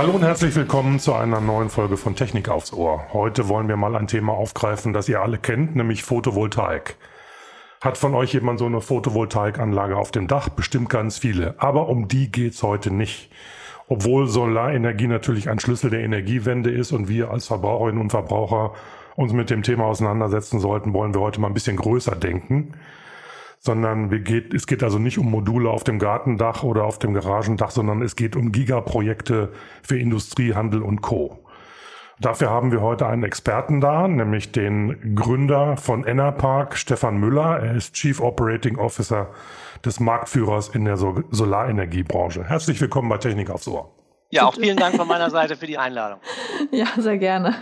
Hallo und herzlich willkommen zu einer neuen Folge von Technik aufs Ohr. Heute wollen wir mal ein Thema aufgreifen, das ihr alle kennt, nämlich Photovoltaik. Hat von euch jemand so eine Photovoltaikanlage auf dem Dach? Bestimmt ganz viele. Aber um die geht's heute nicht. Obwohl Solarenergie natürlich ein Schlüssel der Energiewende ist und wir als Verbraucherinnen und Verbraucher uns mit dem Thema auseinandersetzen sollten, wollen wir heute mal ein bisschen größer denken. Sondern geht, es geht also nicht um Module auf dem Gartendach oder auf dem Garagendach, sondern es geht um Gigaprojekte für Industrie, Handel und Co. Dafür haben wir heute einen Experten da, nämlich den Gründer von Enerpark, Stefan Müller. Er ist Chief Operating Officer des Marktführers in der Solarenergiebranche. Herzlich willkommen bei Technik aufs Ohr. Ja, auch vielen Dank von meiner Seite für die Einladung. Ja, sehr gerne.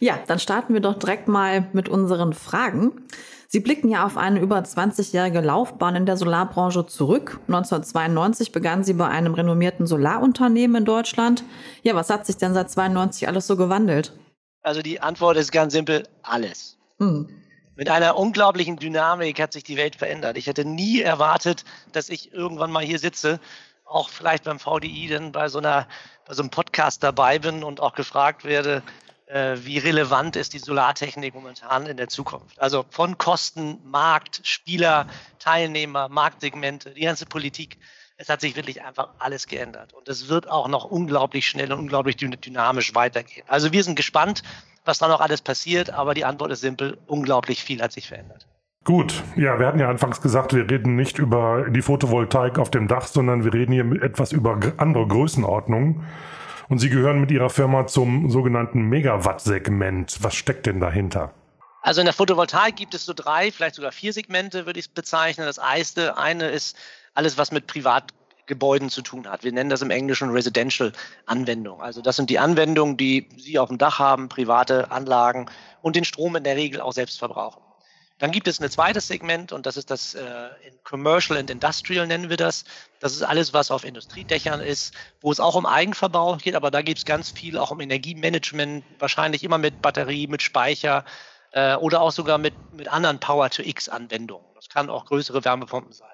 Ja, dann starten wir doch direkt mal mit unseren Fragen. Sie blicken ja auf eine über 20-jährige Laufbahn in der Solarbranche zurück. 1992 begann Sie bei einem renommierten Solarunternehmen in Deutschland. Ja, was hat sich denn seit 92 alles so gewandelt? Also die Antwort ist ganz simpel, alles. Hm. Mit einer unglaublichen Dynamik hat sich die Welt verändert. Ich hätte nie erwartet, dass ich irgendwann mal hier sitze, auch vielleicht beim VDI, dann bei so einer, bei so einem Podcast dabei bin und auch gefragt werde, wie relevant ist die Solartechnik momentan in der Zukunft. Also von Kosten, Markt, Spieler, Teilnehmer, Marktsegmente, die ganze Politik. Es hat sich wirklich einfach alles geändert. Und es wird auch noch unglaublich schnell und unglaublich dynamisch weitergehen. Also wir sind gespannt, was da noch alles passiert, aber die Antwort ist simpel, unglaublich viel hat sich verändert. Gut, ja, wir hatten ja anfangs gesagt, wir reden nicht über die Photovoltaik auf dem Dach, sondern wir reden hier etwas über andere Größenordnungen. Und Sie gehören mit Ihrer Firma zum sogenannten Megawatt-Segment. Was steckt denn dahinter? Also in der Photovoltaik gibt es so drei, vielleicht sogar vier Segmente, würde ich es bezeichnen. Das erste, eine ist alles, was mit Privatgebäuden zu tun hat. Wir nennen das im Englischen Residential Anwendung. Also das sind die Anwendungen, die Sie auf dem Dach haben, private Anlagen und den Strom in der Regel auch selbst verbrauchen. Dann gibt es ein zweites Segment und das ist das äh, Commercial and Industrial nennen wir das. Das ist alles, was auf Industriedächern ist, wo es auch um Eigenverbrauch geht, aber da geht es ganz viel auch um Energiemanagement, wahrscheinlich immer mit Batterie, mit Speicher äh, oder auch sogar mit, mit anderen Power-to-X-Anwendungen. Das kann auch größere Wärmepumpen sein.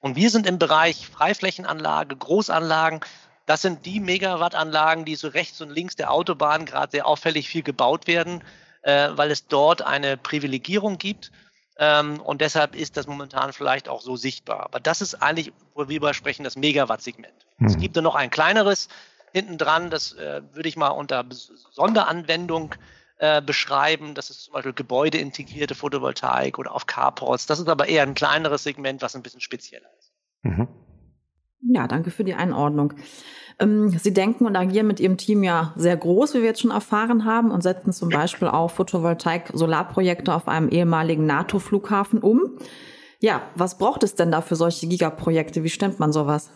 Und wir sind im Bereich Freiflächenanlage, Großanlagen. Das sind die Megawattanlagen, die so rechts und links der Autobahn gerade sehr auffällig viel gebaut werden, äh, weil es dort eine Privilegierung gibt ähm, und deshalb ist das momentan vielleicht auch so sichtbar. Aber das ist eigentlich, wo wir über sprechen, das Megawatt-Segment. Mhm. Es gibt da noch ein kleineres hinten dran, das äh, würde ich mal unter Sonderanwendung äh, beschreiben. Das ist zum Beispiel gebäudeintegrierte Photovoltaik oder auf Carports. Das ist aber eher ein kleineres Segment, was ein bisschen spezieller ist. Mhm. Ja, danke für die Einordnung. Ähm, Sie denken und agieren mit Ihrem Team ja sehr groß, wie wir jetzt schon erfahren haben, und setzen zum Beispiel auch Photovoltaik-Solarprojekte auf einem ehemaligen NATO-Flughafen um. Ja, was braucht es denn da für solche Gigaprojekte? Wie stemmt man sowas?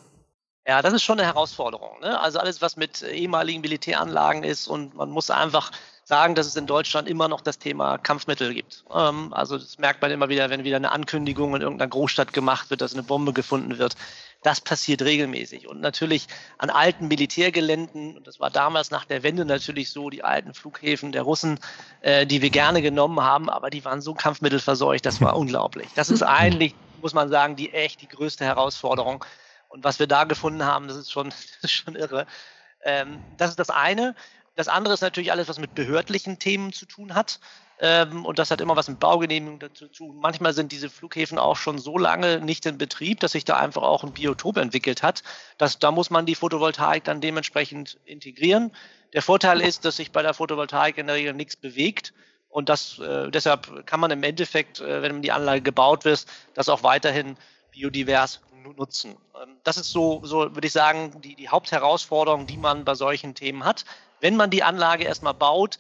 Ja, das ist schon eine Herausforderung. Ne? Also alles, was mit ehemaligen Militäranlagen ist und man muss einfach sagen, dass es in Deutschland immer noch das Thema Kampfmittel gibt. Ähm, also das merkt man immer wieder, wenn wieder eine Ankündigung in irgendeiner Großstadt gemacht wird, dass eine Bombe gefunden wird. Das passiert regelmäßig. Und natürlich an alten Militärgeländen, und das war damals nach der Wende natürlich so, die alten Flughäfen der Russen, äh, die wir gerne genommen haben, aber die waren so kampfmittelverseucht, das war unglaublich. Das ist eigentlich, muss man sagen, die echt die größte Herausforderung. Und was wir da gefunden haben, das ist schon, das ist schon irre. Ähm, das ist das eine. Das andere ist natürlich alles, was mit behördlichen Themen zu tun hat. Ähm, und das hat immer was mit Baugenehmigung dazu zu tun. Manchmal sind diese Flughäfen auch schon so lange nicht in Betrieb, dass sich da einfach auch ein Biotop entwickelt hat. Dass, da muss man die Photovoltaik dann dementsprechend integrieren. Der Vorteil ist, dass sich bei der Photovoltaik in der Regel nichts bewegt. Und das, äh, deshalb kann man im Endeffekt, äh, wenn die Anlage gebaut wird, das auch weiterhin biodivers nutzen. Ähm, das ist so, so würde ich sagen, die, die Hauptherausforderung, die man bei solchen Themen hat. Wenn man die Anlage erstmal baut,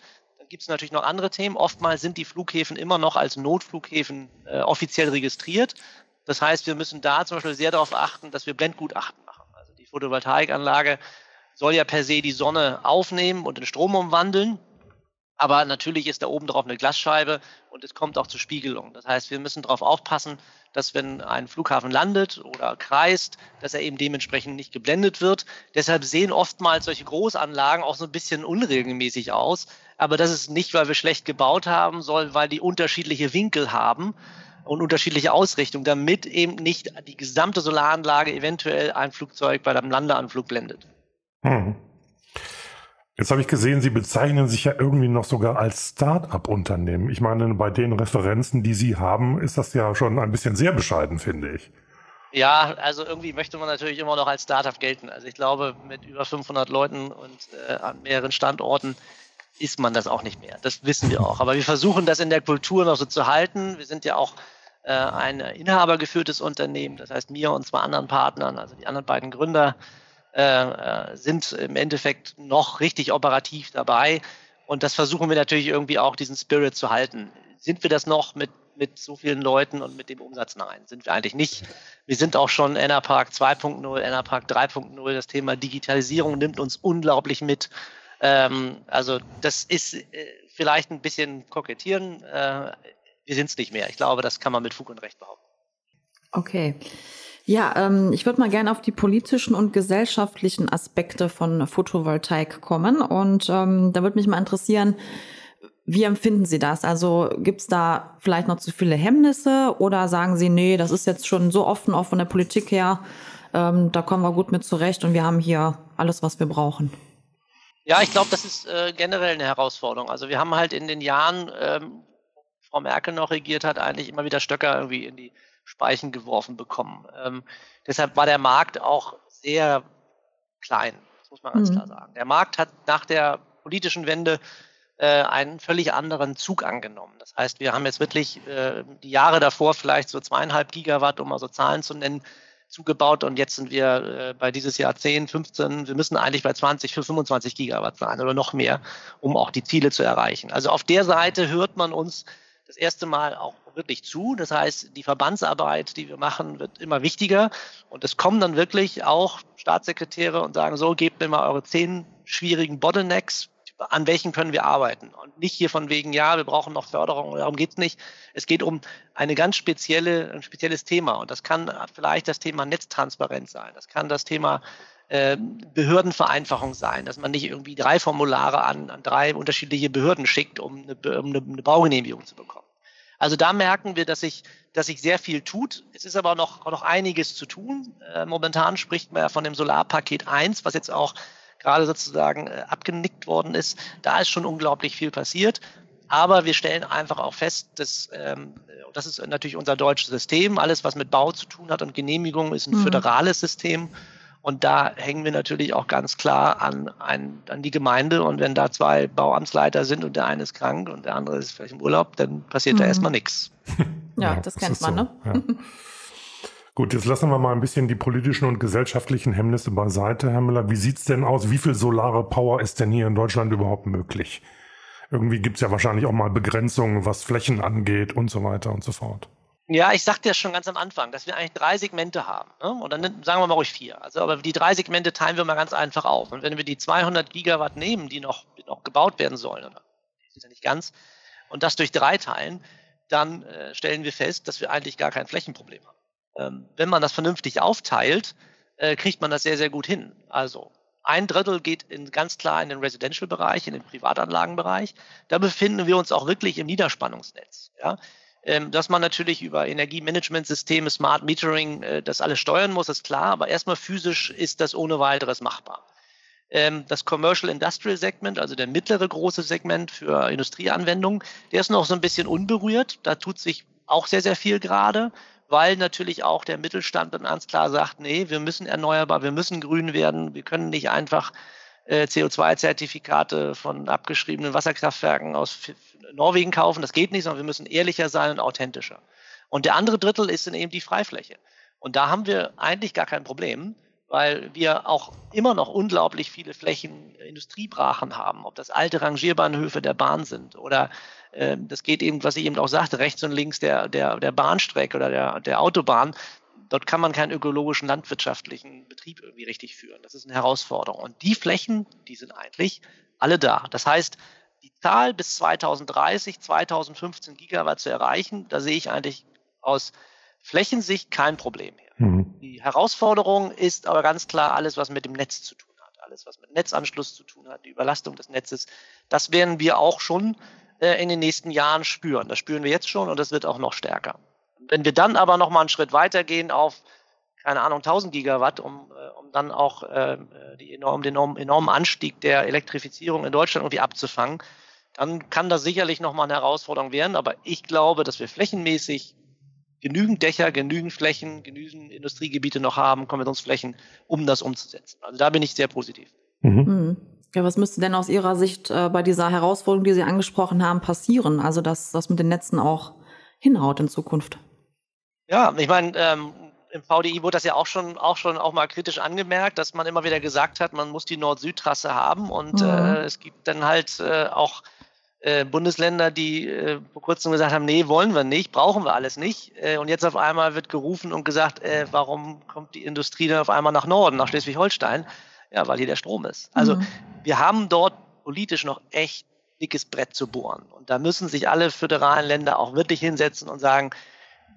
gibt es natürlich noch andere Themen. Oftmals sind die Flughäfen immer noch als Notflughäfen äh, offiziell registriert. Das heißt, wir müssen da zum Beispiel sehr darauf achten, dass wir Blendgutachten machen. Also die Photovoltaikanlage soll ja per se die Sonne aufnehmen und in Strom umwandeln. Aber natürlich ist da oben drauf eine Glasscheibe und es kommt auch zur Spiegelung. Das heißt, wir müssen darauf aufpassen, dass wenn ein Flughafen landet oder kreist, dass er eben dementsprechend nicht geblendet wird. Deshalb sehen oftmals solche Großanlagen auch so ein bisschen unregelmäßig aus. Aber das ist nicht, weil wir schlecht gebaut haben, sondern weil die unterschiedliche Winkel haben und unterschiedliche Ausrichtung, damit eben nicht die gesamte Solaranlage eventuell ein Flugzeug bei einem Landeanflug blendet. Hm. Jetzt habe ich gesehen, Sie bezeichnen sich ja irgendwie noch sogar als Start-up-Unternehmen. Ich meine, bei den Referenzen, die Sie haben, ist das ja schon ein bisschen sehr bescheiden, finde ich. Ja, also irgendwie möchte man natürlich immer noch als Startup gelten. Also ich glaube, mit über 500 Leuten und äh, an mehreren Standorten ist man das auch nicht mehr. Das wissen wir auch. Aber wir versuchen das in der Kultur noch so zu halten. Wir sind ja auch äh, ein inhabergeführtes Unternehmen. Das heißt, mir und zwei anderen Partnern, also die anderen beiden Gründer, äh, äh, sind im Endeffekt noch richtig operativ dabei. Und das versuchen wir natürlich irgendwie auch, diesen Spirit zu halten. Sind wir das noch mit, mit so vielen Leuten und mit dem Umsatz? Nein, sind wir eigentlich nicht. Wir sind auch schon Enerpark 2.0, Enerpark 3.0. Das Thema Digitalisierung nimmt uns unglaublich mit. Ähm, also das ist äh, vielleicht ein bisschen kokettieren. Äh, wir sind es nicht mehr. Ich glaube, das kann man mit Fug und Recht behaupten. Okay. Ja, ähm, ich würde mal gerne auf die politischen und gesellschaftlichen Aspekte von Photovoltaik kommen. Und ähm, da würde mich mal interessieren, wie empfinden Sie das? Also gibt es da vielleicht noch zu viele Hemmnisse oder sagen Sie, nee, das ist jetzt schon so offen, auch von der Politik her, ähm, da kommen wir gut mit zurecht und wir haben hier alles, was wir brauchen? Ja, ich glaube, das ist äh, generell eine Herausforderung. Also wir haben halt in den Jahren, ähm, Frau Merkel noch regiert hat, eigentlich immer wieder Stöcker irgendwie in die Speichen geworfen bekommen. Ähm, deshalb war der Markt auch sehr klein, das muss man ganz mhm. klar sagen. Der Markt hat nach der politischen Wende äh, einen völlig anderen Zug angenommen. Das heißt, wir haben jetzt wirklich äh, die Jahre davor vielleicht so zweieinhalb Gigawatt, um mal so Zahlen zu nennen, zugebaut und jetzt sind wir äh, bei dieses Jahr 10, 15, wir müssen eigentlich bei 20 für 25 Gigawatt sein oder noch mehr, um auch die Ziele zu erreichen. Also auf der Seite hört man uns das erste Mal auch wirklich zu. Das heißt, die Verbandsarbeit, die wir machen, wird immer wichtiger. Und es kommen dann wirklich auch Staatssekretäre und sagen, so, gebt mir mal eure zehn schwierigen Bottlenecks, an welchen können wir arbeiten. Und nicht hier von wegen, ja, wir brauchen noch Förderung, darum geht's nicht. Es geht um eine ganz spezielle, ein spezielles Thema. Und das kann vielleicht das Thema Netztransparenz sein. Das kann das Thema ähm, Behördenvereinfachung sein, dass man nicht irgendwie drei Formulare an, an drei unterschiedliche Behörden schickt, um eine, um eine Baugenehmigung zu bekommen. Also da merken wir, dass sich, dass sich sehr viel tut. Es ist aber noch, noch einiges zu tun. Äh, momentan spricht man ja von dem Solarpaket 1, was jetzt auch gerade sozusagen äh, abgenickt worden ist. Da ist schon unglaublich viel passiert. Aber wir stellen einfach auch fest, dass ähm, das ist natürlich unser deutsches System. Alles, was mit Bau zu tun hat und Genehmigung, ist ein mhm. föderales System. Und da hängen wir natürlich auch ganz klar an, ein, an die Gemeinde. Und wenn da zwei Bauamtsleiter sind und der eine ist krank und der andere ist vielleicht im Urlaub, dann passiert mhm. da erstmal nichts. Ja, ja, das kennt man, so. ne? Ja. Gut, jetzt lassen wir mal ein bisschen die politischen und gesellschaftlichen Hemmnisse beiseite, Herr Müller. Wie sieht's denn aus? Wie viel solare Power ist denn hier in Deutschland überhaupt möglich? Irgendwie gibt's ja wahrscheinlich auch mal Begrenzungen, was Flächen angeht und so weiter und so fort. Ja, ich sagte ja schon ganz am Anfang, dass wir eigentlich drei Segmente haben. Ne? Und dann sagen wir mal ruhig vier. Also, aber die drei Segmente teilen wir mal ganz einfach auf. Und wenn wir die 200 Gigawatt nehmen, die noch, die noch gebaut werden sollen, oder sind ja nicht ganz, und das durch drei teilen, dann äh, stellen wir fest, dass wir eigentlich gar kein Flächenproblem haben. Ähm, wenn man das vernünftig aufteilt, äh, kriegt man das sehr, sehr gut hin. Also ein Drittel geht in, ganz klar in den Residential-Bereich, in den Privatanlagenbereich. Da befinden wir uns auch wirklich im Niederspannungsnetz. Ja? Ähm, dass man natürlich über Energiemanagementsysteme, Smart Metering äh, das alles steuern muss, ist klar, aber erstmal physisch ist das ohne weiteres machbar. Ähm, das Commercial Industrial Segment, also der mittlere große Segment für Industrieanwendungen, der ist noch so ein bisschen unberührt. Da tut sich auch sehr, sehr viel gerade, weil natürlich auch der Mittelstand dann ganz klar sagt, nee, wir müssen erneuerbar, wir müssen grün werden, wir können nicht einfach äh, CO2-Zertifikate von abgeschriebenen Wasserkraftwerken aus Norwegen kaufen. Das geht nicht, sondern wir müssen ehrlicher sein und authentischer. Und der andere Drittel ist dann eben die Freifläche. Und da haben wir eigentlich gar kein Problem, weil wir auch immer noch unglaublich viele Flächen Industriebrachen haben, ob das alte Rangierbahnhöfe der Bahn sind oder äh, das geht eben, was ich eben auch sagte, rechts und links der, der, der Bahnstrecke oder der, der Autobahn dort kann man keinen ökologischen landwirtschaftlichen Betrieb irgendwie richtig führen. Das ist eine Herausforderung. Und die Flächen, die sind eigentlich alle da. Das heißt, die Zahl bis 2030, 2015 Gigawatt zu erreichen, da sehe ich eigentlich aus Flächensicht kein Problem mehr. Mhm. Die Herausforderung ist aber ganz klar alles, was mit dem Netz zu tun hat, alles, was mit Netzanschluss zu tun hat, die Überlastung des Netzes. Das werden wir auch schon äh, in den nächsten Jahren spüren. Das spüren wir jetzt schon und das wird auch noch stärker. Wenn wir dann aber noch mal einen Schritt weitergehen auf keine Ahnung, 1000 Gigawatt, um, äh, um dann auch äh, die enorm, den enormen, enormen Anstieg der Elektrifizierung in Deutschland irgendwie abzufangen, dann kann das sicherlich nochmal eine Herausforderung werden. Aber ich glaube, dass wir flächenmäßig genügend Dächer, genügend Flächen, genügend Industriegebiete noch haben, Konversionsflächen, um das umzusetzen. Also da bin ich sehr positiv. Mhm. mhm. Ja, was müsste denn aus Ihrer Sicht äh, bei dieser Herausforderung, die Sie angesprochen haben, passieren? Also, dass das mit den Netzen auch hinhaut in Zukunft? Ja, ich meine, ähm, im VDI wurde das ja auch schon, auch schon auch mal kritisch angemerkt, dass man immer wieder gesagt hat, man muss die Nord-Süd-Trasse haben und mhm. äh, es gibt dann halt äh, auch äh, Bundesländer, die äh, vor kurzem gesagt haben, nee, wollen wir nicht, brauchen wir alles nicht. Äh, und jetzt auf einmal wird gerufen und gesagt, äh, warum kommt die Industrie dann auf einmal nach Norden, nach Schleswig-Holstein? Ja, weil hier der Strom ist. Also mhm. wir haben dort politisch noch echt dickes Brett zu bohren. Und da müssen sich alle föderalen Länder auch wirklich hinsetzen und sagen,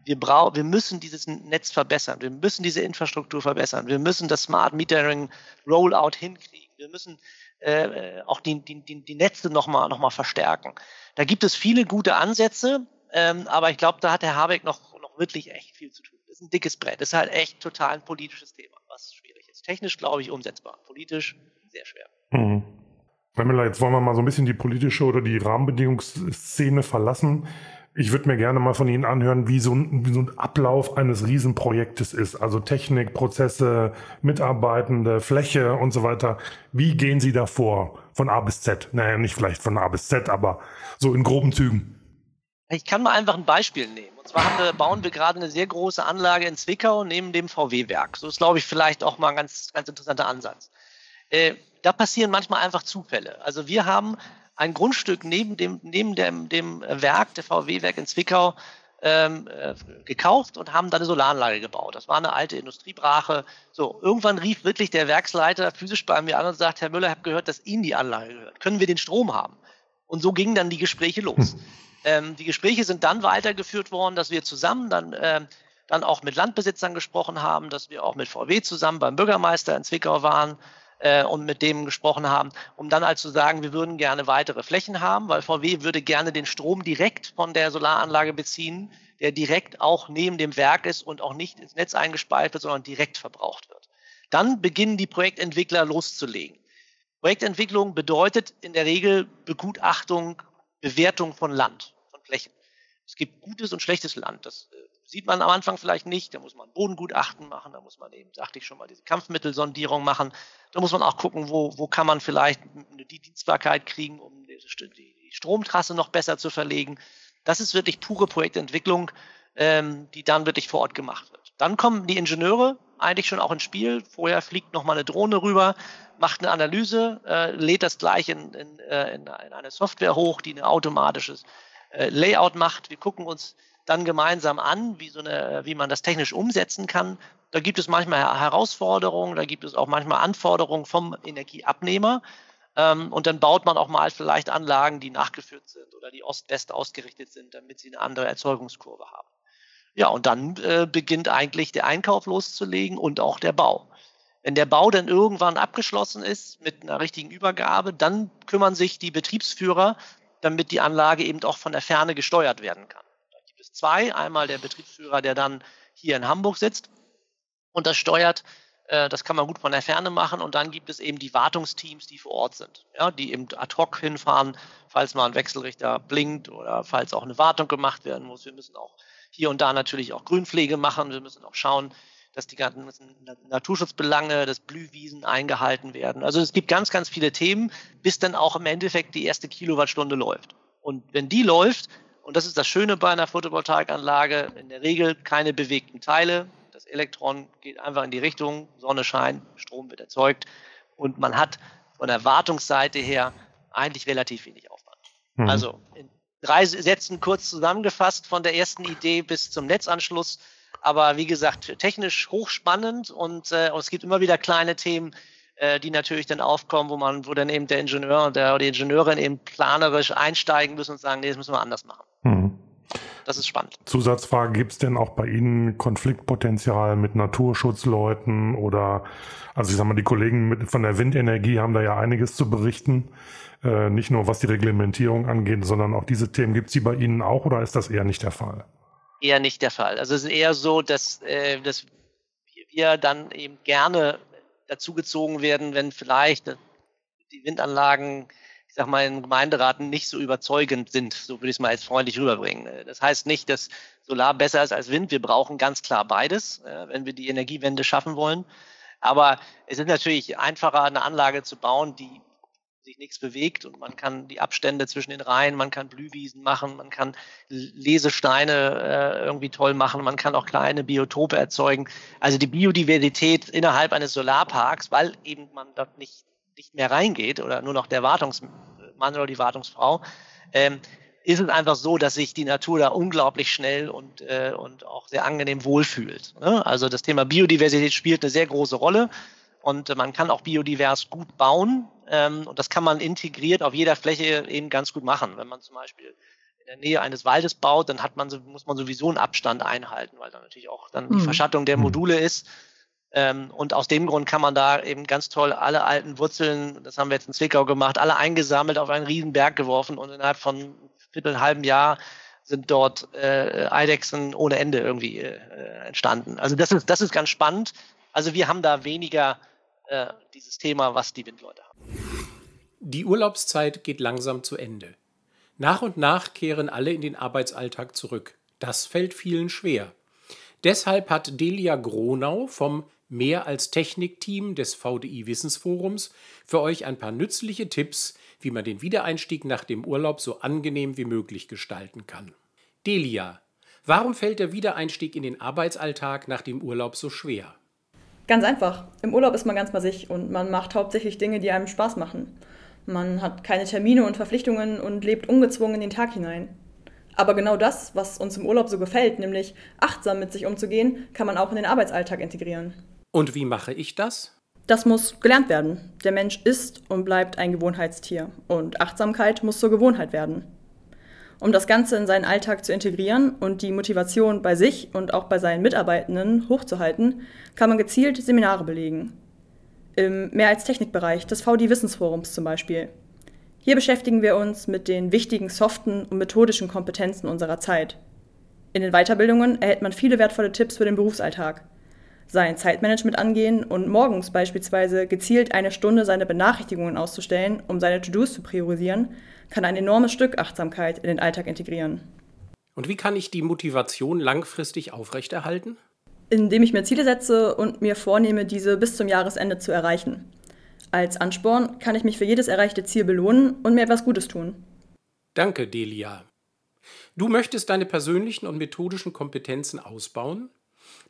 wir, brauchen, wir müssen dieses Netz verbessern, wir müssen diese Infrastruktur verbessern, wir müssen das Smart Metering Rollout hinkriegen, wir müssen äh, auch die, die, die, die Netze nochmal noch mal verstärken. Da gibt es viele gute Ansätze, ähm, aber ich glaube, da hat Herr Habeck noch, noch wirklich echt viel zu tun. Das ist ein dickes Brett, das ist halt echt total ein politisches Thema, was schwierig ist. Technisch, glaube ich, umsetzbar, politisch sehr schwer. Mhm. Müller, jetzt wollen wir mal so ein bisschen die politische oder die Rahmenbedingungsszene verlassen. Ich würde mir gerne mal von Ihnen anhören, wie so, ein, wie so ein Ablauf eines Riesenprojektes ist. Also Technik, Prozesse, Mitarbeitende, Fläche und so weiter. Wie gehen Sie da vor? Von A bis Z? Naja, nicht vielleicht von A bis Z, aber so in groben Zügen. Ich kann mal einfach ein Beispiel nehmen. Und zwar wir, bauen wir gerade eine sehr große Anlage in Zwickau neben dem VW-Werk. So ist, glaube ich, vielleicht auch mal ein ganz, ganz interessanter Ansatz. Äh, da passieren manchmal einfach Zufälle. Also wir haben ein Grundstück neben dem, neben dem, dem Werk, der VW-Werk in Zwickau, ähm, äh, gekauft und haben da eine Solaranlage gebaut. Das war eine alte Industriebrache. So, irgendwann rief wirklich der Werksleiter physisch bei mir an und sagt, Herr Müller, ich habe gehört, dass Ihnen die Anlage gehört. Können wir den Strom haben? Und so gingen dann die Gespräche los. Hm. Ähm, die Gespräche sind dann weitergeführt worden, dass wir zusammen dann, äh, dann auch mit Landbesitzern gesprochen haben, dass wir auch mit VW zusammen beim Bürgermeister in Zwickau waren, äh, und mit dem gesprochen haben, um dann halt zu sagen, wir würden gerne weitere Flächen haben, weil VW würde gerne den Strom direkt von der Solaranlage beziehen, der direkt auch neben dem Werk ist und auch nicht ins Netz eingespeist wird, sondern direkt verbraucht wird. Dann beginnen die Projektentwickler loszulegen. Projektentwicklung bedeutet in der Regel Begutachtung, Bewertung von Land, von Flächen. Es gibt gutes und schlechtes Land. Das sieht man am Anfang vielleicht nicht. Da muss man Bodengutachten machen, da muss man eben, sagte ich schon mal, diese Kampfmittelsondierung machen. Da muss man auch gucken, wo, wo kann man vielleicht die Dienstbarkeit kriegen, um die, Stromtrasse noch besser zu verlegen. Das ist wirklich pure Projektentwicklung, ähm, die dann wirklich vor Ort gemacht wird. Dann kommen die Ingenieure eigentlich schon auch ins Spiel. Vorher fliegt noch mal eine Drohne rüber, macht eine Analyse, äh, lädt das gleich in, in, äh, in eine Software hoch, die ein automatisches äh, Layout macht. Wir gucken uns dann gemeinsam an, wie, so eine, wie man das technisch umsetzen kann. Da gibt es manchmal Herausforderungen, da gibt es auch manchmal Anforderungen vom Energieabnehmer. Ähm, und dann baut man auch mal vielleicht Anlagen, die nachgeführt sind oder die Ost-West ausgerichtet sind, damit sie eine andere Erzeugungskurve haben. Ja, und dann äh, beginnt eigentlich der Einkauf loszulegen und auch der Bau. Wenn der Bau dann irgendwann abgeschlossen ist mit einer richtigen Übergabe, dann kümmern sich die Betriebsführer, damit die Anlage eben auch von der Ferne gesteuert werden kann es zwei. Einmal der Betriebsführer, der dann hier in Hamburg sitzt und das steuert. Äh, das kann man gut von der Ferne machen. Und dann gibt es eben die Wartungsteams, die vor Ort sind, ja, die eben ad hoc hinfahren, falls mal ein Wechselrichter blinkt oder falls auch eine Wartung gemacht werden muss. Wir müssen auch hier und da natürlich auch Grünpflege machen. Wir müssen auch schauen, dass die ganzen Naturschutzbelange, das Blühwiesen eingehalten werden. Also es gibt ganz, ganz viele Themen, bis dann auch im Endeffekt die erste Kilowattstunde läuft. Und wenn die läuft, und das ist das Schöne bei einer Photovoltaikanlage, in der Regel keine bewegten Teile. Das Elektron geht einfach in die Richtung, Sonne scheint, Strom wird erzeugt und man hat von der Wartungsseite her eigentlich relativ wenig Aufwand. Mhm. Also in drei Sätzen kurz zusammengefasst von der ersten Idee bis zum Netzanschluss. Aber wie gesagt, technisch hochspannend und, äh, und es gibt immer wieder kleine Themen, äh, die natürlich dann aufkommen, wo man, wo dann eben der Ingenieur und der, oder die Ingenieurin eben planerisch einsteigen müssen und sagen, nee, das müssen wir anders machen. Das ist spannend. Zusatzfrage, gibt es denn auch bei Ihnen Konfliktpotenzial mit Naturschutzleuten oder, also ich sag mal, die Kollegen mit, von der Windenergie haben da ja einiges zu berichten. Äh, nicht nur was die Reglementierung angeht, sondern auch diese Themen. Gibt es die bei Ihnen auch oder ist das eher nicht der Fall? Eher nicht der Fall. Also es ist eher so, dass, äh, dass wir dann eben gerne dazugezogen werden, wenn vielleicht die Windanlagen, ich sag mal, in Gemeinderaten nicht so überzeugend sind. So würde ich es mal jetzt freundlich rüberbringen. Das heißt nicht, dass Solar besser ist als Wind. Wir brauchen ganz klar beides, wenn wir die Energiewende schaffen wollen. Aber es ist natürlich einfacher, eine Anlage zu bauen, die sich nichts bewegt und man kann die Abstände zwischen den Reihen, man kann Blühwiesen machen, man kann Lesesteine äh, irgendwie toll machen, man kann auch kleine Biotope erzeugen. Also die Biodiversität innerhalb eines Solarparks, weil eben man dort nicht, nicht mehr reingeht oder nur noch der Wartungsmann oder die Wartungsfrau, ähm, ist es einfach so, dass sich die Natur da unglaublich schnell und, äh, und auch sehr angenehm wohlfühlt. Ne? Also das Thema Biodiversität spielt eine sehr große Rolle und man kann auch biodivers gut bauen ähm, und das kann man integriert auf jeder Fläche eben ganz gut machen. Wenn man zum Beispiel in der Nähe eines Waldes baut, dann hat man, muss man sowieso einen Abstand einhalten, weil dann natürlich auch dann die mhm. Verschattung der Module ist. Ähm, und aus dem Grund kann man da eben ganz toll alle alten Wurzeln, das haben wir jetzt in Zwickau gemacht, alle eingesammelt, auf einen riesen Berg geworfen und innerhalb von Viertel, halben Jahr sind dort äh, Eidechsen ohne Ende irgendwie äh, entstanden. Also das ist, das ist ganz spannend. Also wir haben da weniger äh, dieses Thema, was die Windleute haben. Die Urlaubszeit geht langsam zu Ende. Nach und nach kehren alle in den Arbeitsalltag zurück. Das fällt vielen schwer. Deshalb hat Delia Gronau vom Mehr als Technik-Team des VDI Wissensforums für euch ein paar nützliche Tipps, wie man den Wiedereinstieg nach dem Urlaub so angenehm wie möglich gestalten kann. Delia, warum fällt der Wiedereinstieg in den Arbeitsalltag nach dem Urlaub so schwer? Ganz einfach. Im Urlaub ist man ganz bei sich und man macht hauptsächlich Dinge, die einem Spaß machen. Man hat keine Termine und Verpflichtungen und lebt ungezwungen in den Tag hinein. Aber genau das, was uns im Urlaub so gefällt, nämlich achtsam mit sich umzugehen, kann man auch in den Arbeitsalltag integrieren. Und wie mache ich das? Das muss gelernt werden. Der Mensch ist und bleibt ein Gewohnheitstier. Und Achtsamkeit muss zur Gewohnheit werden. Um das Ganze in seinen Alltag zu integrieren und die Motivation bei sich und auch bei seinen Mitarbeitenden hochzuhalten, kann man gezielt Seminare belegen. Im Mehr als Technikbereich des VD Wissensforums zum Beispiel. Hier beschäftigen wir uns mit den wichtigen soften und methodischen Kompetenzen unserer Zeit. In den Weiterbildungen erhält man viele wertvolle Tipps für den Berufsalltag. Sein Zeitmanagement angehen und morgens beispielsweise gezielt eine Stunde seine Benachrichtigungen auszustellen, um seine To-Dos zu priorisieren, kann ein enormes Stück Achtsamkeit in den Alltag integrieren. Und wie kann ich die Motivation langfristig aufrechterhalten? Indem ich mir Ziele setze und mir vornehme, diese bis zum Jahresende zu erreichen. Als Ansporn kann ich mich für jedes erreichte Ziel belohnen und mir etwas Gutes tun. Danke, Delia. Du möchtest deine persönlichen und methodischen Kompetenzen ausbauen?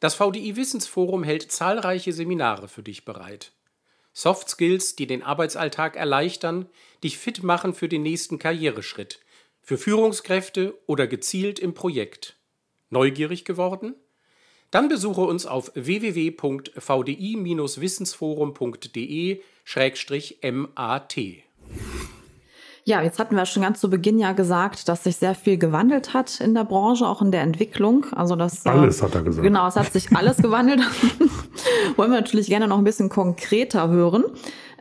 Das VDI Wissensforum hält zahlreiche Seminare für dich bereit. Soft Skills, die den Arbeitsalltag erleichtern, dich fit machen für den nächsten Karriereschritt, für Führungskräfte oder gezielt im Projekt. Neugierig geworden? Dann besuche uns auf www.vdi-wissensforum.de-mat. Ja, jetzt hatten wir schon ganz zu Beginn ja gesagt, dass sich sehr viel gewandelt hat in der Branche, auch in der Entwicklung. Also das äh, alles hat er gesagt. Genau, es hat sich alles gewandelt. Wollen wir natürlich gerne noch ein bisschen konkreter hören.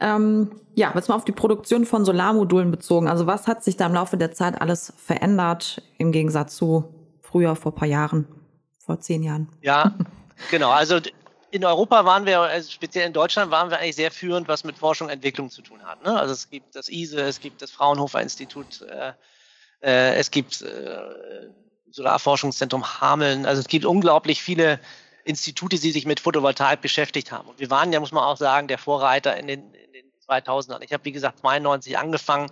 Ähm, ja, jetzt mal auf die Produktion von Solarmodulen bezogen. Also was hat sich da im Laufe der Zeit alles verändert im Gegensatz zu früher vor paar Jahren, vor zehn Jahren? Ja, genau. Also in Europa waren wir, also speziell in Deutschland, waren wir eigentlich sehr führend, was mit Forschung und Entwicklung zu tun hat. Ne? Also es gibt das ISE, es gibt das Fraunhofer Institut, äh, äh, es gibt äh, Solarforschungszentrum Hameln. Also es gibt unglaublich viele Institute, die sich mit Photovoltaik beschäftigt haben. Und wir waren ja, muss man auch sagen, der Vorreiter in den, in den 2000ern. Ich habe, wie gesagt, 92 angefangen.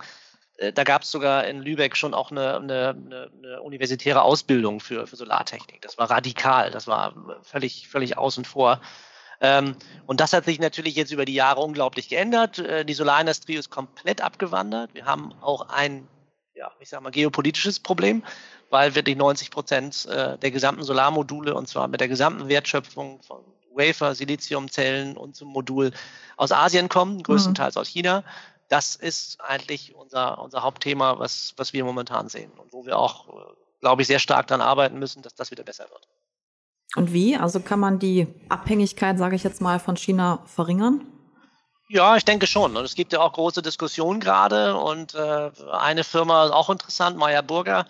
Äh, da gab es sogar in Lübeck schon auch eine, eine, eine universitäre Ausbildung für, für Solartechnik. Das war radikal, das war völlig, völlig außen vor. Ähm, und das hat sich natürlich jetzt über die Jahre unglaublich geändert. Äh, die Solarindustrie ist komplett abgewandert. Wir haben auch ein, ja, ich sag mal, geopolitisches Problem, weil wirklich 90 Prozent äh, der gesamten Solarmodule und zwar mit der gesamten Wertschöpfung von Wafer, Siliziumzellen und zum Modul aus Asien kommen, größtenteils mhm. aus China das ist eigentlich unser, unser Hauptthema, was, was wir momentan sehen und wo wir auch, äh, glaube ich, sehr stark daran arbeiten müssen, dass das wieder besser wird. Und wie? Also kann man die Abhängigkeit, sage ich jetzt mal, von China verringern? Ja, ich denke schon. Und es gibt ja auch große Diskussionen gerade. Und äh, eine Firma, auch interessant, Meyer Burger,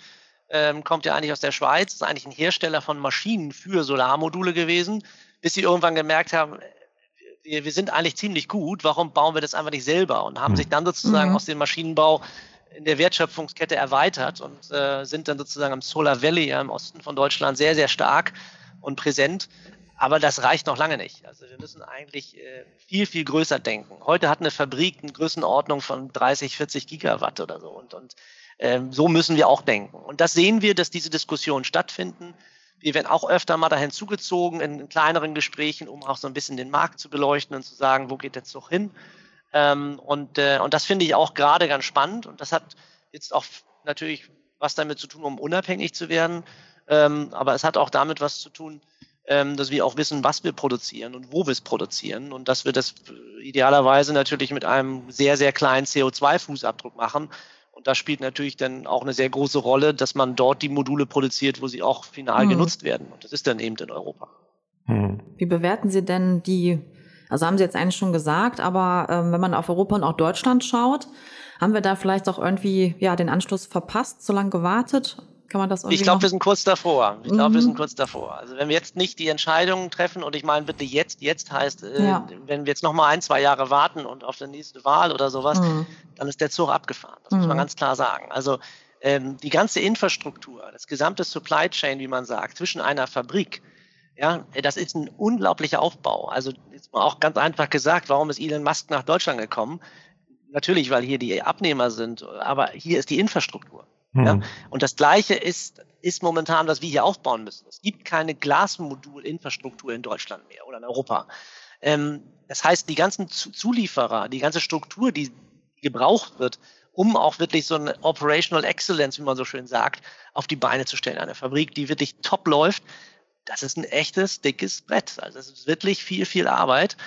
ähm, kommt ja eigentlich aus der Schweiz, ist eigentlich ein Hersteller von Maschinen für Solarmodule gewesen. bis sie irgendwann gemerkt haben, wir, sind eigentlich ziemlich gut, warum bauen wir das einfach nicht selber? Und haben mhm. sich dann sozusagen mhm. aus dem Maschinenbau in der Wertschöpfungskette erweitert und äh, sind dann sozusagen am Solar Valley ja, im Osten von Deutschland sehr, sehr stark und präsent. Aber das reicht noch lange nicht. Also wir müssen eigentlich äh, viel, viel größer denken. Heute hat eine Fabrik eine Größenordnung von 30, 40 Gigawatt oder so. Und, und ähm, so müssen wir auch denken. Und das sehen wir, dass diese Diskussionen stattfinden. Wir werden auch öfter mal dahin zugezogen in, in kleineren Gesprächen, um auch so ein bisschen den Markt zu beleuchten und zu sagen, wo geht der Zug hin? Ähm, und, äh, und das finde ich auch gerade ganz spannend. Und das hat jetzt auch natürlich was damit zu tun, um unabhängig zu werden. Ähm, aber es hat auch damit was zu tun, ähm, dass wir auch wissen, was wir produzieren und wo wir es produzieren. Und dass wir das idealerweise natürlich mit einem sehr, sehr kleinen CO2-Fußabdruck machen. Und das spielt natürlich dann auch eine sehr große Rolle, dass man dort die Module produziert, wo sie auch final hm. genutzt werden. Und das ist dann eben in Europa. Hm. Wie bewerten Sie denn die also haben Sie jetzt eigentlich schon gesagt, aber ähm, wenn man auf Europa und auch Deutschland schaut, haben wir da vielleicht auch irgendwie ja den Anschluss verpasst, so lange gewartet? Kann man das Ich glaube, wir sind kurz davor. Ich glaube, mhm. wir sind kurz davor. Also wenn wir jetzt nicht die Entscheidungen treffen und ich meine bitte jetzt, jetzt heißt, äh, ja. wenn wir jetzt noch mal ein, zwei Jahre warten und auf die nächste Wahl oder sowas, mhm. dann ist der Zug abgefahren. Das mhm. muss man mhm. ganz klar sagen. Also ähm, die ganze Infrastruktur, das gesamte Supply Chain, wie man sagt, zwischen einer Fabrik ja, das ist ein unglaublicher Aufbau. Also jetzt mal auch ganz einfach gesagt, warum ist Elon Musk nach Deutschland gekommen? Natürlich, weil hier die Abnehmer sind, aber hier ist die Infrastruktur. Mhm. Ja? Und das Gleiche ist, ist momentan, was wir hier aufbauen müssen. Es gibt keine Glasmodul-Infrastruktur in Deutschland mehr oder in Europa. Ähm, das heißt, die ganzen Zulieferer, die ganze Struktur, die gebraucht wird, um auch wirklich so eine Operational Excellence, wie man so schön sagt, auf die Beine zu stellen. Eine Fabrik, die wirklich top läuft, das ist ein echtes, dickes Brett. Also es ist wirklich viel, viel Arbeit.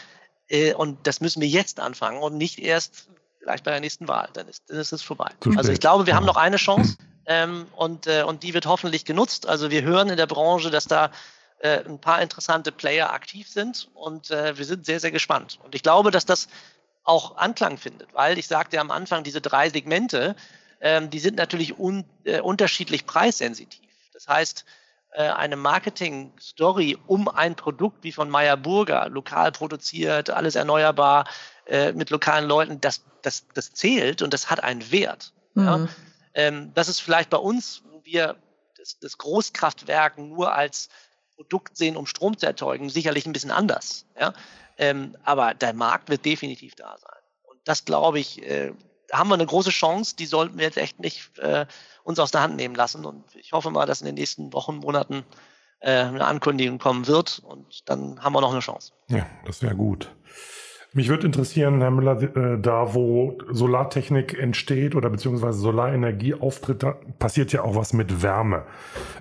Äh, und das müssen wir jetzt anfangen und nicht erst vielleicht bei der nächsten Wahl. Dann ist, dann ist es vorbei. Also ich glaube, wir haben noch eine Chance ähm, und, äh, und die wird hoffentlich genutzt. Also wir hören in der Branche, dass da äh, ein paar interessante Player aktiv sind und äh, wir sind sehr, sehr gespannt. Und ich glaube, dass das auch Anklang findet, weil ich sagte am Anfang, diese drei Segmente, ähm, die sind natürlich un, äh, unterschiedlich preissensitiv. Das heißt, äh, eine Marketing-Story um ein Produkt wie von Meyer Burger, lokal produziert, alles erneuerbar, äh, mit lokalen Leuten, das, das, das zählt und das hat einen Wert. Mhm. Ja? Ähm, das ist vielleicht bei uns, wo wir das, das Großkraftwerk nur als Produkt sehen, um Strom zu erzeugen, sicherlich ein bisschen anders. Ja? Ähm, aber der Markt wird definitiv da sein. Und das glaube ich, äh, da haben wir eine große Chance, die sollten wir jetzt echt nicht äh, uns aus der Hand nehmen lassen. Und ich hoffe mal, dass in den nächsten Wochen, Monaten äh, eine Ankündigung kommen wird und dann haben wir noch eine Chance. Ja, das wäre gut. Mich würde interessieren, Herr Müller, äh, da wo Solartechnik entsteht oder beziehungsweise Solarenergie auftritt, da passiert ja auch was mit Wärme.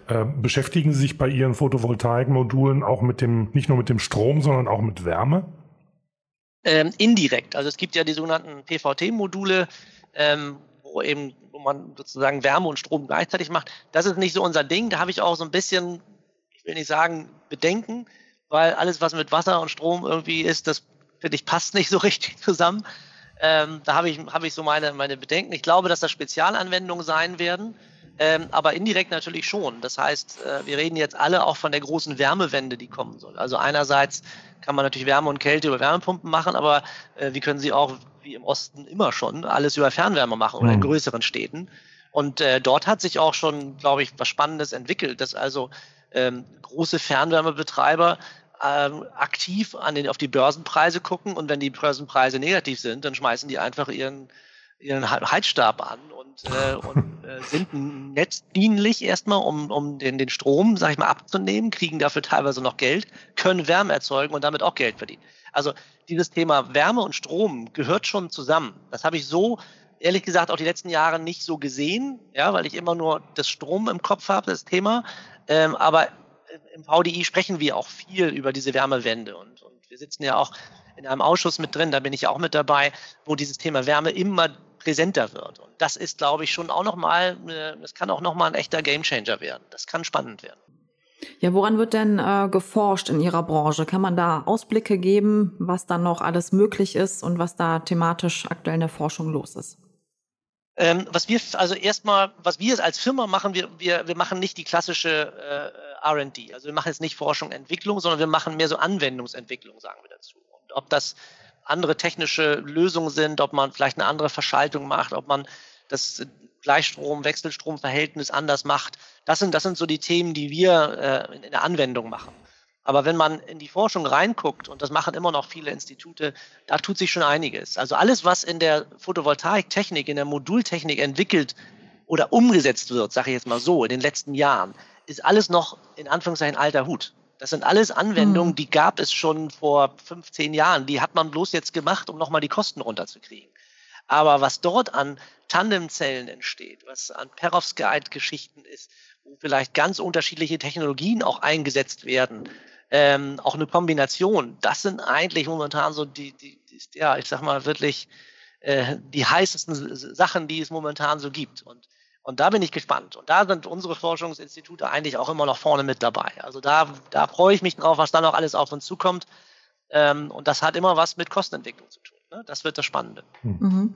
Äh, beschäftigen Sie sich bei Ihren Photovoltaikmodulen auch mit dem, nicht nur mit dem Strom, sondern auch mit Wärme? ähm, indirekt. Also es gibt ja die sogenannten PVT-Module, ähm, wo eben, wo man sozusagen Wärme und Strom gleichzeitig macht. Das ist nicht so unser Ding. Da habe ich auch so ein bisschen, ich will nicht sagen, Bedenken, weil alles, was mit Wasser und Strom irgendwie ist, das finde ich passt nicht so richtig zusammen. Ähm, da habe ich, habe ich so meine, meine Bedenken. Ich glaube, dass das Spezialanwendungen sein werden. Ähm, aber indirekt natürlich schon. Das heißt, äh, wir reden jetzt alle auch von der großen Wärmewende, die kommen soll. Also einerseits kann man natürlich Wärme und Kälte über Wärmepumpen machen, aber äh, wir können sie auch, wie im Osten immer schon, alles über Fernwärme machen oder in mhm. größeren Städten. Und äh, dort hat sich auch schon, glaube ich, was Spannendes entwickelt, dass also ähm, große Fernwärmebetreiber ähm, aktiv an den, auf die Börsenpreise gucken und wenn die Börsenpreise negativ sind, dann schmeißen die einfach ihren ihren Heizstab an und, äh, und äh, sind netzdienlich erstmal, um, um den, den Strom, sag ich mal, abzunehmen, kriegen dafür teilweise noch Geld, können Wärme erzeugen und damit auch Geld verdienen. Also dieses Thema Wärme und Strom gehört schon zusammen. Das habe ich so ehrlich gesagt auch die letzten Jahre nicht so gesehen, ja, weil ich immer nur das Strom im Kopf habe, das Thema. Ähm, aber im VDI sprechen wir auch viel über diese Wärmewende und, und wir sitzen ja auch in einem Ausschuss mit drin, da bin ich auch mit dabei, wo dieses Thema Wärme immer präsenter wird. Und das ist, glaube ich, schon auch nochmal, das kann auch nochmal ein echter Gamechanger werden. Das kann spannend werden. Ja, woran wird denn äh, geforscht in Ihrer Branche? Kann man da Ausblicke geben, was da noch alles möglich ist und was da thematisch aktuell in der Forschung los ist? Ähm, was wir, also erstmal, was wir als Firma machen, wir, wir, wir machen nicht die klassische äh, RD. Also wir machen jetzt nicht Forschung, und Entwicklung, sondern wir machen mehr so Anwendungsentwicklung, sagen wir dazu. Und ob das andere technische Lösungen sind, ob man vielleicht eine andere Verschaltung macht, ob man das Gleichstrom-Wechselstrom-Verhältnis anders macht, das sind, das sind so die Themen, die wir äh, in der Anwendung machen. Aber wenn man in die Forschung reinguckt, und das machen immer noch viele Institute, da tut sich schon einiges. Also alles, was in der Photovoltaiktechnik, in der Modultechnik entwickelt oder umgesetzt wird, sage ich jetzt mal so, in den letzten Jahren, ist alles noch in Anführungszeichen alter Hut. Das sind alles Anwendungen, mhm. die gab es schon vor 15 Jahren. Die hat man bloß jetzt gemacht, um nochmal die Kosten runterzukriegen. Aber was dort an Tandemzellen entsteht, was an Perovskite-Geschichten ist, wo vielleicht ganz unterschiedliche Technologien auch eingesetzt werden, ähm, auch eine Kombination. Das sind eigentlich momentan so die, die, die ja, ich sag mal wirklich äh, die heißesten Sachen, die es momentan so gibt. Und, und da bin ich gespannt. Und da sind unsere Forschungsinstitute eigentlich auch immer noch vorne mit dabei. Also da, da freue ich mich drauf, was da noch alles auf uns zukommt. Ähm, und das hat immer was mit Kostenentwicklung zu tun. Ne? Das wird das Spannende. Hm. Mhm.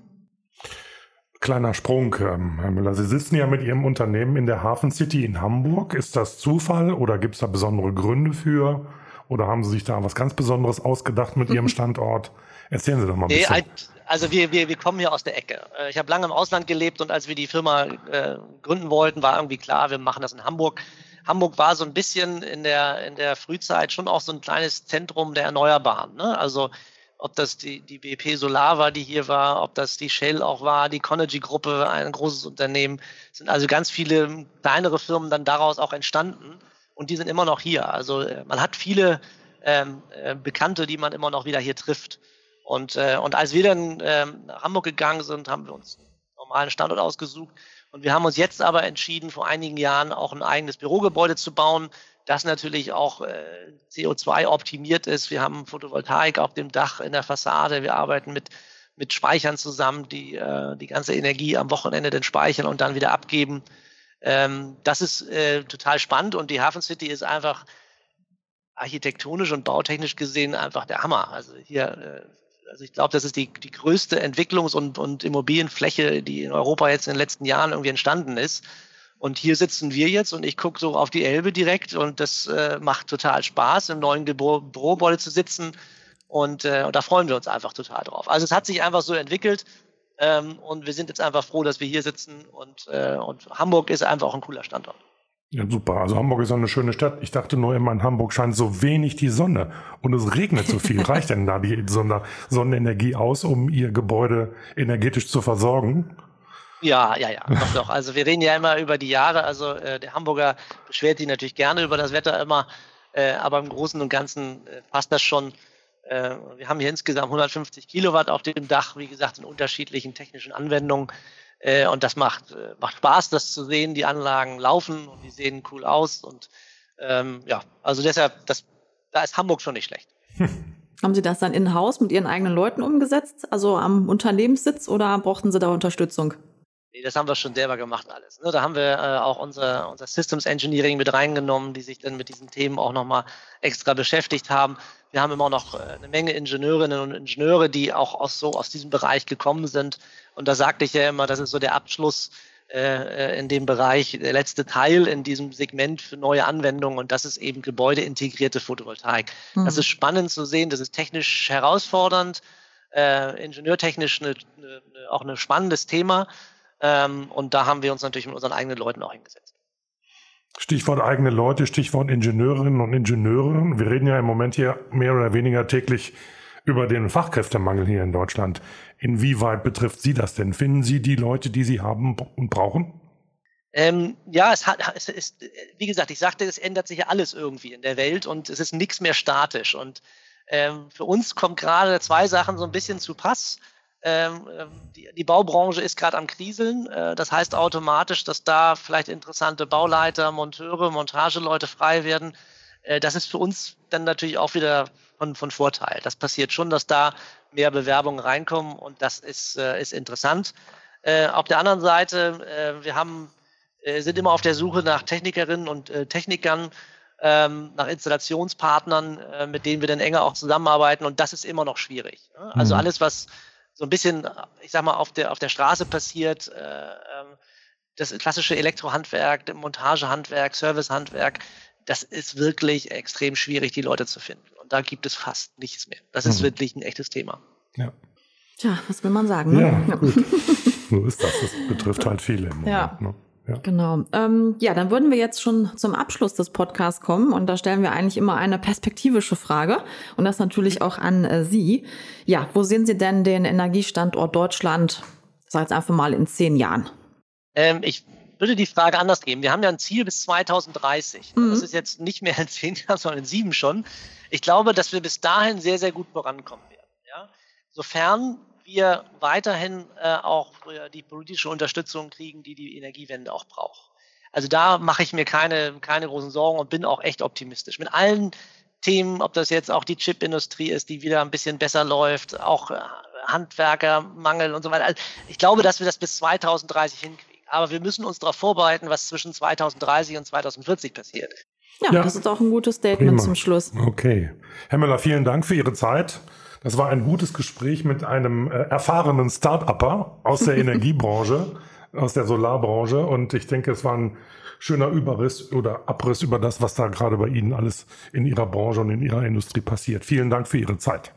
Kleiner Sprung, ähm, Herr Müller. Sie sitzen ja mit Ihrem Unternehmen in der Hafen City in Hamburg. Ist das Zufall oder gibt es da besondere Gründe für? Oder haben Sie sich da was ganz Besonderes ausgedacht mit Ihrem Standort? Erzählen Sie doch mal ein bisschen. Nee, also wir, wir, wir kommen hier aus der Ecke. Äh, ich habe lange im Ausland gelebt und als wir die Firma äh, gründen wollten, war irgendwie klar, wir machen das in Hamburg. Hamburg war so ein bisschen in der, in der Frühzeit schon auch so ein kleines Zentrum der Erneuerbaren. Ne? Also ob das die, die BP Solar war, die hier war, ob das die Shell auch war, die Conergy-Gruppe, ein großes Unternehmen, sind also ganz viele kleinere Firmen dann daraus auch entstanden und die sind immer noch hier. Also äh, man hat viele ähm, äh, Bekannte, die man immer noch wieder hier trifft. Und, äh, und als wir dann ähm, nach Hamburg gegangen sind, haben wir uns einen normalen Standort ausgesucht. Und wir haben uns jetzt aber entschieden, vor einigen Jahren auch ein eigenes Bürogebäude zu bauen, das natürlich auch äh, CO2 optimiert ist. Wir haben Photovoltaik auf dem Dach in der Fassade. Wir arbeiten mit, mit Speichern zusammen, die äh, die ganze Energie am Wochenende dann speichern und dann wieder abgeben. Ähm, das ist äh, total spannend und die Hafen City ist einfach architektonisch und bautechnisch gesehen einfach der Hammer. Also hier, äh, also ich glaube, das ist die, die größte Entwicklungs- und, und Immobilienfläche, die in Europa jetzt in den letzten Jahren irgendwie entstanden ist. Und hier sitzen wir jetzt und ich gucke so auf die Elbe direkt und das äh, macht total Spaß, im neuen Bürogebäude zu sitzen. Und, äh, und da freuen wir uns einfach total drauf. Also es hat sich einfach so entwickelt ähm, und wir sind jetzt einfach froh, dass wir hier sitzen und, äh, und Hamburg ist einfach auch ein cooler Standort. Ja, super. Also Hamburg ist auch eine schöne Stadt. Ich dachte nur immer, in Hamburg scheint so wenig die Sonne und es regnet so viel. Reicht denn da die Sonnenenergie aus, um Ihr Gebäude energetisch zu versorgen? Ja, ja, ja, doch, doch. Also wir reden ja immer über die Jahre. Also äh, der Hamburger beschwert sich natürlich gerne über das Wetter immer, äh, aber im Großen und Ganzen äh, passt das schon. Äh, wir haben hier insgesamt 150 Kilowatt auf dem Dach, wie gesagt, in unterschiedlichen technischen Anwendungen. Äh, und das macht, äh, macht Spaß, das zu sehen. Die Anlagen laufen und die sehen cool aus. Und ähm, ja, also deshalb, das, da ist Hamburg schon nicht schlecht. Haben Sie das dann in-house mit Ihren eigenen Leuten umgesetzt, also am Unternehmenssitz, oder brauchten Sie da Unterstützung? Nee, das haben wir schon selber gemacht alles. Ne? Da haben wir äh, auch unser, unser Systems Engineering mit reingenommen, die sich dann mit diesen Themen auch nochmal extra beschäftigt haben. Wir haben immer noch äh, eine Menge Ingenieurinnen und Ingenieure, die auch aus, so aus diesem Bereich gekommen sind. Und da sagte ich ja immer, das ist so der Abschluss äh, in dem Bereich, der letzte Teil in diesem Segment für neue Anwendungen. Und das ist eben gebäudeintegrierte Photovoltaik. Mhm. Das ist spannend zu sehen, das ist technisch herausfordernd, äh, ingenieurtechnisch eine, eine, auch ein spannendes Thema. Ähm, und da haben wir uns natürlich mit unseren eigenen Leuten auch hingesetzt. Stichwort eigene Leute, Stichwort Ingenieurinnen und Ingenieure. Wir reden ja im Moment hier mehr oder weniger täglich über den Fachkräftemangel hier in Deutschland. Inwieweit betrifft Sie das denn? Finden Sie die Leute, die Sie haben und brauchen? Ähm, ja, es, hat, es ist, wie gesagt, ich sagte, es ändert sich ja alles irgendwie in der Welt und es ist nichts mehr statisch. Und ähm, für uns kommt gerade zwei Sachen so ein bisschen zu Pass. Ähm, ähm, die, die, Baubranche ist gerade am Kriseln. Äh, das heißt automatisch, dass da vielleicht interessante Bauleiter, Monteure, Montageleute frei werden. Äh, das ist für uns dann natürlich auch wieder von, von Vorteil. Das passiert schon, dass da mehr Bewerbungen reinkommen und das ist, äh, ist interessant. Auf der anderen Seite, wir haben, sind immer auf der Suche nach Technikerinnen und Technikern, ähm, nach Installationspartnern, mit denen wir dann enger auch zusammenarbeiten und das ist immer noch schwierig. Ne? Also mhm. alles, was so ein bisschen, ich sag mal, auf der, auf der Straße passiert, äh, ähm, das klassische Elektrohandwerk, Montagehandwerk, Servicehandwerk, das ist wirklich extrem schwierig, die Leute zu finden. Und da gibt es fast nichts mehr. Das ist mhm. wirklich ein echtes Thema. Ja. Tja, was will man sagen? Ne? Ja, gut. so ist das. Das betrifft halt viele im Moment. Ja. Ne? Ja. Genau. Ähm, ja, dann würden wir jetzt schon zum Abschluss des Podcasts kommen und da stellen wir eigentlich immer eine perspektivische Frage und das natürlich auch an äh, Sie. Ja, wo sehen Sie denn den Energiestandort Deutschland, sag jetzt einfach mal in zehn Jahren? Ähm, ich würde die Frage anders geben. Wir haben ja ein Ziel bis 2030. Mhm. Das ist jetzt nicht mehr in zehn Jahren, sondern in sieben schon. Ich glaube, dass wir bis dahin sehr, sehr gut vorankommen werden. Ja? Sofern wir weiterhin äh, auch äh, die politische Unterstützung kriegen, die die Energiewende auch braucht. Also da mache ich mir keine, keine großen Sorgen und bin auch echt optimistisch. Mit allen Themen, ob das jetzt auch die Chipindustrie ist, die wieder ein bisschen besser läuft, auch äh, Handwerkermangel und so weiter. Also ich glaube, dass wir das bis 2030 hinkriegen. Aber wir müssen uns darauf vorbereiten, was zwischen 2030 und 2040 passiert. Ja, ja. das ist auch ein gutes Statement Prima. zum Schluss. Okay. Herr Müller, vielen Dank für Ihre Zeit. Das war ein gutes Gespräch mit einem äh, erfahrenen Start-Upper aus der Energiebranche, aus der Solarbranche. Und ich denke, es war ein schöner Überriss oder Abriss über das, was da gerade bei Ihnen alles in Ihrer Branche und in Ihrer Industrie passiert. Vielen Dank für Ihre Zeit.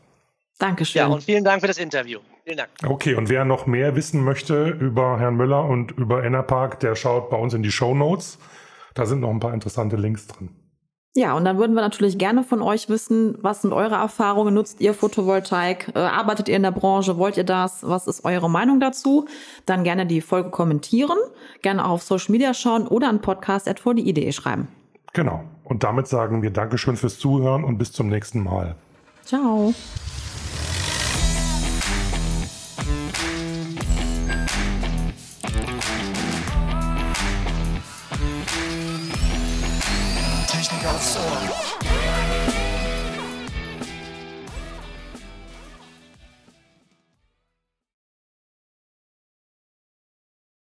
Dankeschön. Ja, und vielen Dank für das Interview. Vielen Dank. Okay, und wer noch mehr wissen möchte über Herrn Müller und über Enerpark, der schaut bei uns in die Show Notes. Da sind noch ein paar interessante Links drin. Ja, und dann würden wir natürlich gerne von euch wissen, was sind eure Erfahrungen? Nutzt ihr Photovoltaik? Äh, arbeitet ihr in der Branche? Wollt ihr das? Was ist eure Meinung dazu? Dann gerne die Folge kommentieren, gerne auch auf Social Media schauen oder an podcast.4die.de schreiben. Genau. Und damit sagen wir Dankeschön fürs Zuhören und bis zum nächsten Mal. Ciao.